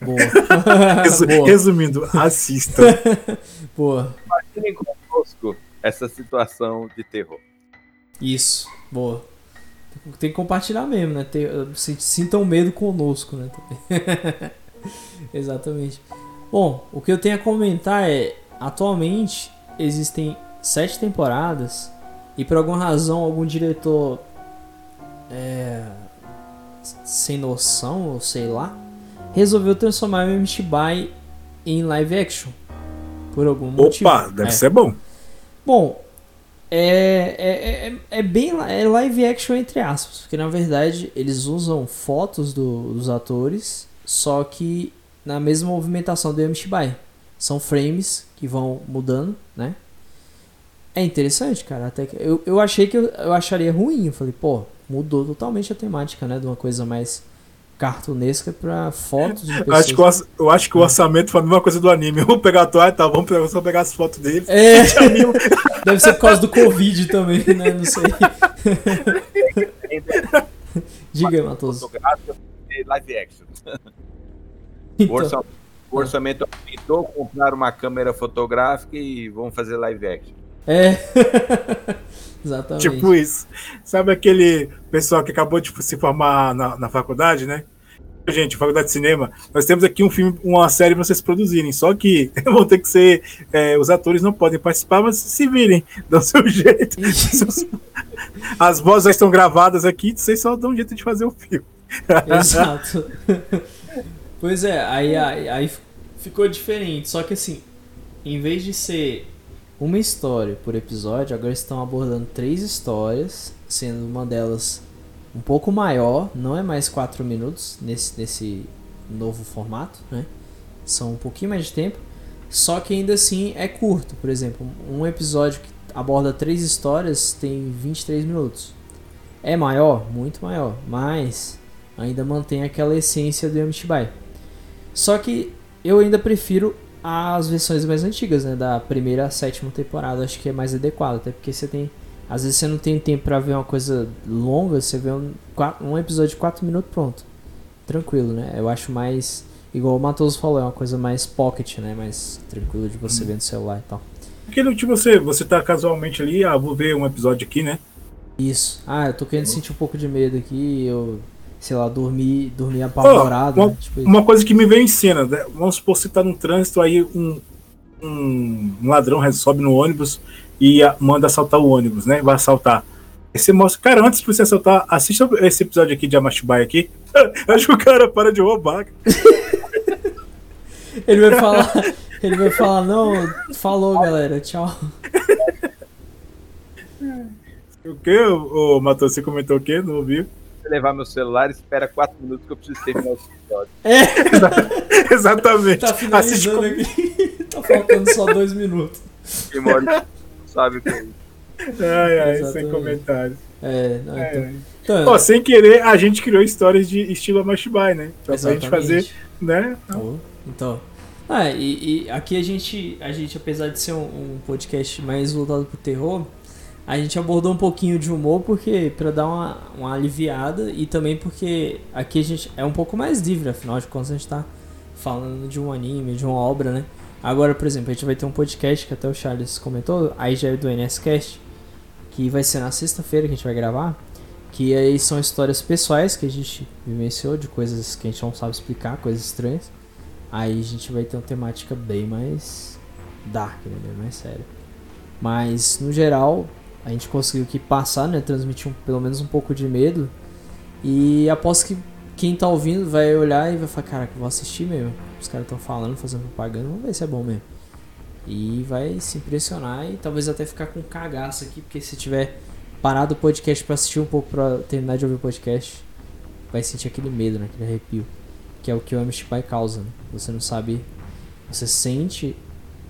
Boa. Resu- Boa. Resumindo, assistam. Boa. Imaginem conosco essa situação de terror. Isso, boa. Tem que compartilhar mesmo, né? Tem, sintam medo conosco, né? Exatamente. Bom, o que eu tenho a comentar é: atualmente existem sete temporadas e por alguma razão algum diretor é, sem noção, ou sei lá, resolveu transformar o Shibai em live action. Por algum motivo. Opa, deve É. ser bom. Bom, É, é, é, é bem é live action entre aspas, porque na verdade eles usam fotos do, dos atores, só que na mesma movimentação do Yamishibai. São frames que vão mudando, né? É interessante, cara. Até que eu, eu achei que eu, eu acharia ruim. Eu falei, pô, mudou totalmente a temática, né? De uma coisa mais cartunesca pra fotos de pessoas. Eu acho que o, eu acho que o orçamento foi a mesma coisa do anime. Vamos pegar a toalha, tá? Vamos pegar, só pegar as fotos dele. É. Deve ser por causa do Covid também, né? Não sei. Diga aí, Matoso. Live action. Então. O orçamento, o orçamento aumentou, comprar uma câmera fotográfica e vamos fazer live action. É. Exatamente. Tipo isso. Sabe aquele pessoal que acabou de se formar na, na faculdade, né? Gente, faculdade de cinema, nós temos aqui um filme, uma série para vocês produzirem. Só que vão ter que ser. É, os atores não podem participar, mas se virem, dão seu jeito. As vozes já estão gravadas aqui, vocês só dão um jeito de fazer o filme. Exato. Pois é, aí, aí, aí ficou diferente. Só que assim, em vez de ser uma história por episódio, agora estão abordando três histórias, sendo uma delas um pouco maior, não é mais 4 minutos nesse, nesse novo formato, né? São um pouquinho mais de tempo, só que ainda assim é curto. Por exemplo, um episódio que aborda três histórias tem 23 minutos. É maior? Muito maior, mas ainda mantém aquela essência do Yamishibai. Só que eu ainda prefiro as versões mais antigas, né? Da primeira a sétima temporada, acho que é mais adequado, até porque você tem. Às vezes você não tem tempo para ver uma coisa longa, você vê um, um episódio de 4 minutos pronto. Tranquilo, né? Eu acho mais. Igual o Matoso falou, é uma coisa mais pocket, né? Mais tranquilo de você hum. ver no celular e tal. Aquilo tipo você, você tá casualmente ali, ah, vou ver um episódio aqui, né? Isso. Ah, eu tô querendo sentir um pouco de medo aqui, eu sei lá, dormir, dormir apavorado. Oh, uma, né? tipo uma coisa que me veio em cena, né? vamos supor você tá no trânsito, aí um, um, ladrão sobe no ônibus e manda assaltar o ônibus, né? Vai assaltar. Aí você mostra, cara, antes de você assaltar, assista esse episódio aqui de Amashibai aqui. Acho que o cara para de roubar. ele vai falar, ele vai falar, não, falou galera, tchau. O que, ô, Matheus, você comentou o quê? Não ouviu? Levar meu celular e espera 4 minutos que eu preciso terminar o episódio. É. Exatamente. Tá finalizando como... aqui. tá faltando só 2 minutos. Quem mora sabe o que é isso. Ai, ai, Exatamente. sem comentários. É, não, então... É. Então, Pô, sem querer, a gente criou histórias de estilo Amashibai, né? Pra, pra gente fazer, né? Então, então ah, e, e, aqui a gente, a gente, apesar de ser um, um podcast mais voltado pro terror, a gente abordou um pouquinho de humor porque para dar uma, uma aliviada e também porque aqui a gente é um pouco mais livre, afinal de contas a gente tá falando de um anime, de uma obra, né? Agora, por exemplo, a gente vai ter um podcast que até o Charles comentou, aí já é do NSCast, que vai ser na sexta-feira que a gente vai gravar, que aí são histórias pessoais que a gente vivenciou de coisas que a gente não sabe explicar, coisas estranhas. Aí a gente vai ter uma temática bem mais dark, né? Bem mais séria. Mas, no geral, a gente conseguiu que passar, né? Transmitir um, pelo menos um pouco de medo. E aposto que quem tá ouvindo vai olhar e vai falar, cara, que vou assistir mesmo. Os caras estão falando, fazendo propaganda, vamos ver se é bom mesmo. E vai se impressionar e talvez até ficar com cagaço aqui, porque se tiver parado o podcast para assistir um pouco para terminar de ouvir o podcast, vai sentir aquele medo, né? Aquele arrepio. Que é o que o Amish causa, né? Você não sabe. Você sente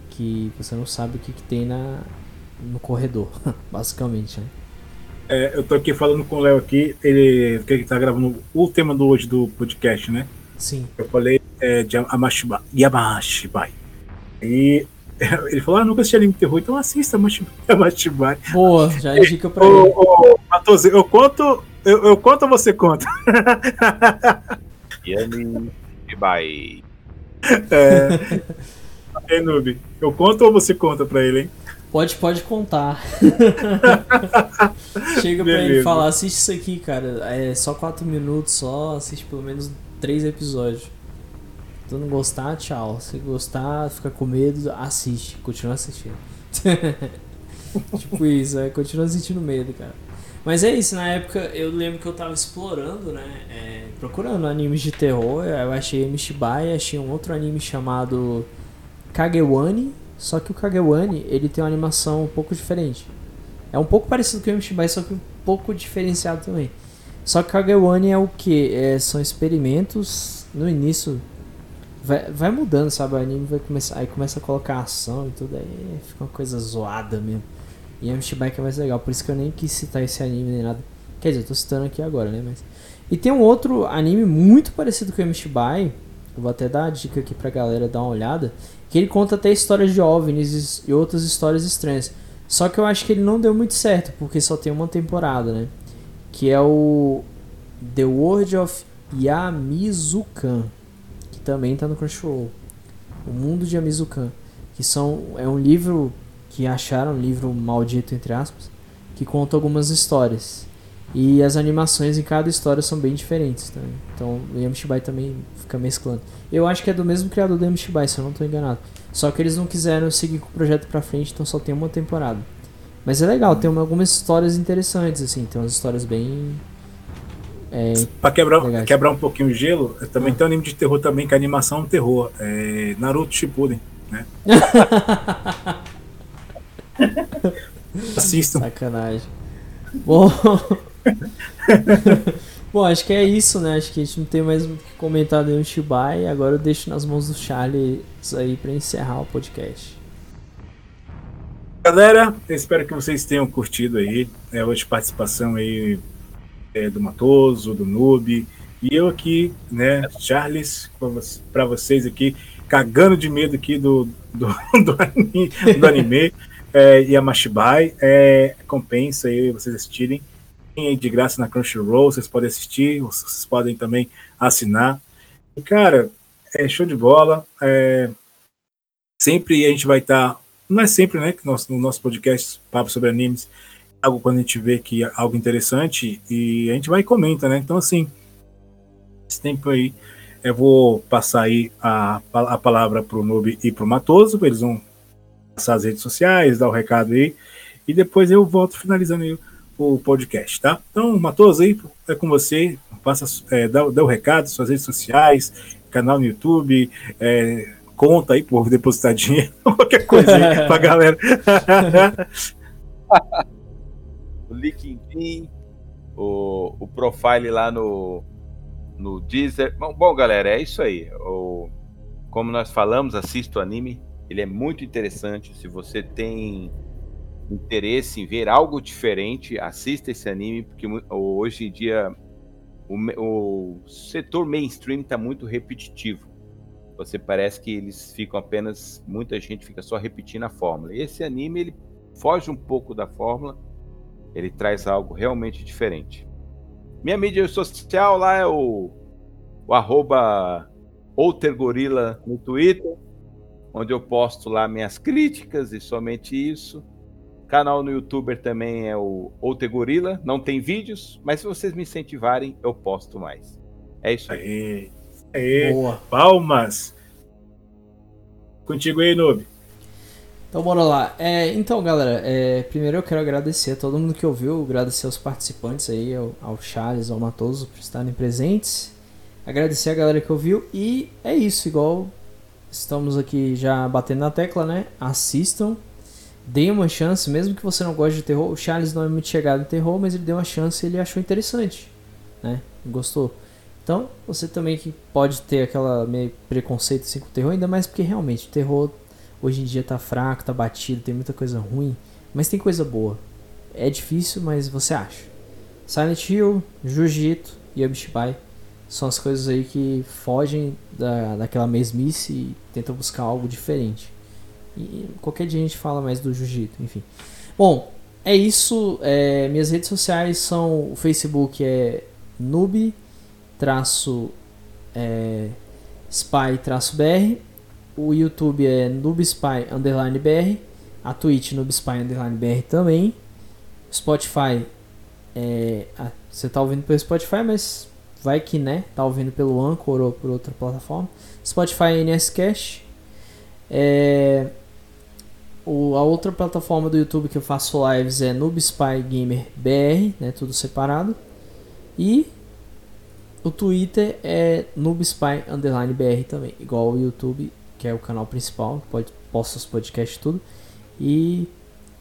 que você não sabe o que, que tem na, no corredor, basicamente, né? É, eu tô aqui falando com o Léo aqui, ele que ele tá gravando o tema do hoje do podcast, né? Sim. Eu falei é, de Amashiba, Yamashibai. E ele falou, ah, nunca assisti anime terror, então assista Yamashibai. Boa, já é dica pra ô, ele. Ô, Matoso, eu conto, eu, eu conto ou você conta? Yamashibai. É. é, Noob, eu conto ou você conta pra ele, hein? Pode, pode contar. Chega Beleza. pra ele falar, assiste isso aqui, cara. É só 4 minutos só, assiste pelo menos 3 episódios. Se tu não gostar, tchau. Se gostar, fica com medo, assiste. Continua assistindo. tipo isso, é, continua sentindo medo, cara. Mas é isso, na época eu lembro que eu tava explorando, né? É, procurando animes de terror. Eu achei Mishibai, achei um outro anime chamado Kagewani só que o Kagewani, ele tem uma animação um pouco diferente. É um pouco parecido com o Yamishibai, só que um pouco diferenciado também. Só que Kagewani é o que? É, são experimentos no início. Vai, vai mudando, sabe? O anime vai começar. Aí começa a colocar ação e tudo, aí fica uma coisa zoada mesmo. E Yamishibai que é mais legal, por isso que eu nem quis citar esse anime nem nada. Quer dizer, eu tô citando aqui agora, né? Mas... E tem um outro anime muito parecido com o Yamishibai. Eu vou até dar a dica aqui pra galera dar uma olhada. Que ele conta até histórias de OVNIs e outras histórias estranhas. Só que eu acho que ele não deu muito certo, porque só tem uma temporada, né? Que é o The World of Yamizukan, que também tá no Crunchyroll. O Mundo de Yamizukan, que são é um livro que acharam, um livro maldito entre aspas, que conta algumas histórias. E as animações em cada história são bem diferentes também. Então o Yamishibai também fica mesclando. Eu acho que é do mesmo criador do Yamishibai, se eu não estou enganado. Só que eles não quiseram seguir com o projeto pra frente, então só tem uma temporada. Mas é legal, tem algumas histórias interessantes, assim, tem umas histórias bem. É, pra quebrar, quebrar um pouquinho o gelo, também ah. tem um anime de terror também, que a animação é um terror. É Naruto Shippuden, né? Assistam. Sacanagem. Bom. Bom, acho que é isso, né? Acho que a gente não tem mais o que comentar do Shibai. Agora eu deixo nas mãos do Charlie isso aí para encerrar o podcast. Galera, espero que vocês tenham curtido aí é, hoje participação aí é, do Matoso, do Noob e eu aqui, né, Charles, para vocês aqui, cagando de medo aqui do, do, do anime, do anime é, e a Mashibai. É, compensa aí vocês assistirem de graça na Crunchyroll, vocês podem assistir, vocês podem também assinar. E, cara, é show de bola. É, sempre a gente vai estar. Tá, não é sempre, né? Que nós, no nosso podcast, Papo sobre Animes, algo quando a gente vê que é algo interessante e a gente vai e comenta, né? Então, assim, esse tempo aí, eu vou passar aí a, a palavra pro Noob e pro Matoso, eles vão passar as redes sociais, dar o recado aí, e depois eu volto finalizando aí o podcast, tá? Então, Matoso aí, é com você, passa, é, dá, dá o recado, suas redes sociais, canal no YouTube, é, conta aí por depositar dinheiro, qualquer coisa aí pra galera. o LinkedIn, o, o profile lá no, no Deezer. Bom, bom, galera, é isso aí. O, como nós falamos, assista o anime. Ele é muito interessante. Se você tem interesse em ver algo diferente, assista esse anime, porque hoje em dia o, o setor mainstream está muito repetitivo. Você parece que eles ficam apenas. Muita gente fica só repetindo a fórmula. Esse anime ele foge um pouco da fórmula, ele traz algo realmente diferente. Minha mídia social lá é o, o arroba Outergorila no Twitter, onde eu posto lá minhas críticas e somente isso. Canal no YouTuber também é o Outer Gorila. Não tem vídeos, mas se vocês me incentivarem, eu posto mais. É isso aí. Aê, Boa. Palmas. Contigo aí, Noob. Então bora lá. É, então, galera, é, primeiro eu quero agradecer a todo mundo que ouviu, agradecer aos participantes aí, ao, ao Charles, ao Matoso por estarem presentes. Agradecer a galera que ouviu e é isso, igual estamos aqui já batendo na tecla, né? Assistam Dê uma chance, mesmo que você não goste de terror. O Charles não é muito chegado em terror, mas ele deu uma chance e ele achou interessante, né? Gostou. Então, você também que pode ter aquela meio preconceito assim com o terror, ainda mais porque realmente o terror hoje em dia tá fraco, tá batido, tem muita coisa ruim, mas tem coisa boa. É difícil, mas você acha. Silent Hill, Jiu-Jitsu e Abishibai são as coisas aí que fogem da, daquela mesmice e tentam buscar algo diferente. Qualquer dia a gente fala mais do jiu-jitsu, enfim. Bom, é isso. É, minhas redes sociais são. O Facebook é noob traço é, spy traço br. O YouTube é noobspy underline br. A Twitch noobspy underline br também. Spotify é, ah, você tá ouvindo pelo Spotify, mas vai que né, tá ouvindo pelo Anchor ou por outra plataforma. Spotify NSCast. É, o, a outra plataforma do YouTube que eu faço lives é Noob Spy Gamer BR, né, tudo separado. E o Twitter é Noob Spy Underline BR também, igual o YouTube, que é o canal principal, que pode posta os podcasts tudo. E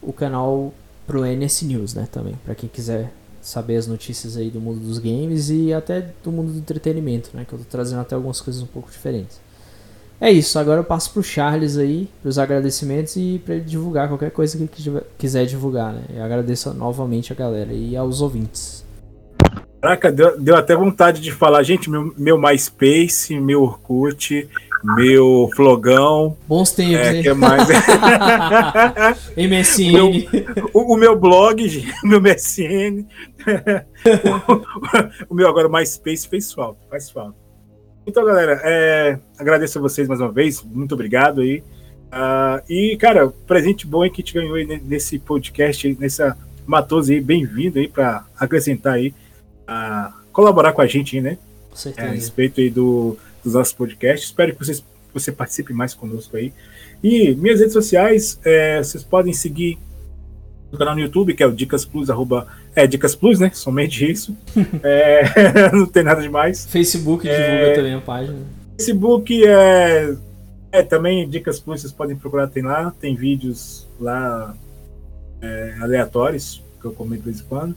o canal pro NS News, né, também, para quem quiser saber as notícias aí do mundo dos games e até do mundo do entretenimento, né, que eu tô trazendo até algumas coisas um pouco diferentes. É isso, agora eu passo pro Charles aí, pros agradecimentos e para ele divulgar qualquer coisa que ele quiser divulgar, né? Eu agradeço novamente a galera e aos ouvintes. Caraca, deu, deu até vontade de falar, gente, meu, meu MySpace, meu Orkut, meu Flogão. Bons tempos, é, hein? que mais? MSN. Meu, o, o, meu blog, meu MSN. o, o meu agora MySpace fez falta, faz falta. Então, galera, é, agradeço a vocês mais uma vez, muito obrigado aí. Uh, e, cara, presente bom aí que a gente ganhou aí nesse podcast, nessa Matoso aí, bem-vindo aí para acrescentar aí, colaborar com a gente aí, né? Com certeza. É, a respeito aí do, dos nossos podcasts. Espero que vocês, você participe mais conosco aí. E minhas redes sociais, é, vocês podem seguir canal no YouTube, que é o Dicas Plus, arroba, é Dicas Plus, né? Somente isso. é, não tem nada demais. Facebook divulga é, também a página. Facebook é, é também Dicas Plus, vocês podem procurar, tem lá, tem vídeos lá é, aleatórios, que eu comento de vez em quando.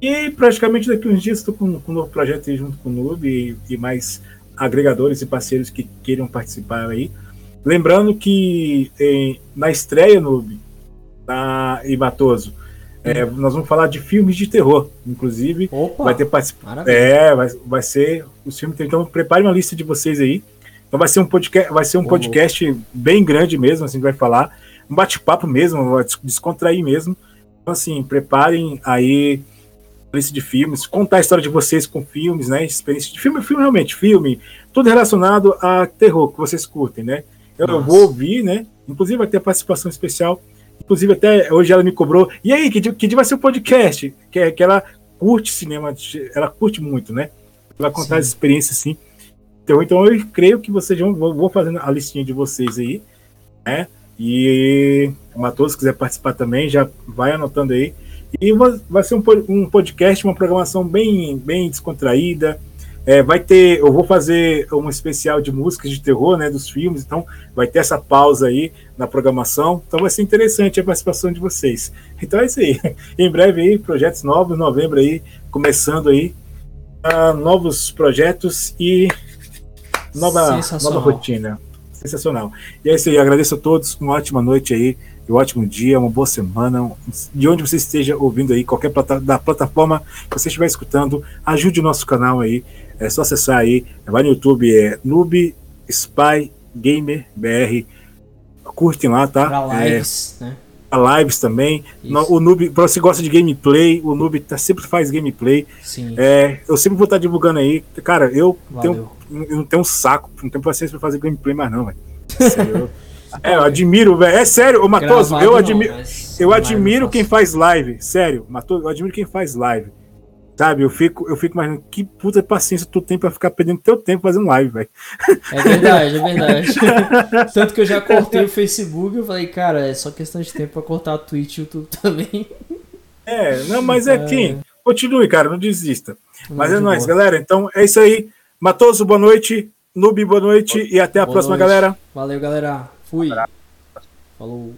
E praticamente daqui uns dias estou com, com um novo projeto junto com o Noob e, e mais agregadores e parceiros que queiram participar aí. Lembrando que em, na estreia, Noob, na, e Matoso. É, nós vamos falar de filmes de terror, inclusive. Opa, vai ter participação. É, vai, vai ser os filmes. Então, prepare uma lista de vocês aí. Então, vai ser um podcast, vai ser um podcast bem grande mesmo, assim, vai falar. Um bate-papo mesmo, vai descontrair mesmo. Então, assim, preparem aí a lista de filmes, contar a história de vocês com filmes, né? Experiência de filme, filme realmente, filme, tudo relacionado a terror que vocês curtem, né? Eu, eu vou ouvir, né? Inclusive vai ter participação especial Inclusive, até hoje ela me cobrou. E aí, que dia, que dia vai ser o podcast? Que, que ela curte cinema, ela curte muito, né? Ela contar Sim. as experiências assim. Então, então eu creio que vocês vão. Vou fazendo a listinha de vocês aí, né? E Matoso, se quiser participar também, já vai anotando aí. E vai ser um, um podcast, uma programação bem, bem descontraída, é, vai ter, eu vou fazer um especial de músicas de terror, né, dos filmes, então vai ter essa pausa aí na programação, então vai ser interessante a participação de vocês. Então é isso aí. Em breve aí, projetos novos, novembro aí, começando aí, uh, novos projetos e nova, nova rotina. Sensacional. E é isso aí, agradeço a todos, uma ótima noite aí, um ótimo dia, uma boa semana, de onde você esteja ouvindo aí, qualquer plata da plataforma que você estiver escutando, ajude o nosso canal aí, é só acessar aí, vai no YouTube, é Noob Spy Gamer BR. Curtem lá, tá? Pra lives, é, né? Pra lives também. O Noob, pra você gosta de gameplay, o Noob tá, sempre faz gameplay. Sim. É, eu sempre vou estar tá divulgando aí. Cara, eu, tenho, eu não tenho um saco, não tenho paciência pra fazer gameplay mais, não, velho. É, eu admiro, velho. É sério, ô Matoso, eu admiro, não, eu admiro quem faz live. Sério, Matoso, eu admiro quem faz live. Sabe, eu fico, eu fico imaginando que puta paciência tu tem pra ficar perdendo teu tempo fazendo live, velho. É verdade, é verdade. Tanto que eu já cortei o Facebook, eu falei, cara, é só questão de tempo pra cortar o Twitch e o YouTube também. É, não, mas é, é. quem? Continue, cara, não desista. Mas é nóis, galera. Então é isso aí. Matoso, boa noite. Noob, boa noite. E até a boa próxima, noite. galera. Valeu, galera. Fui. Falou.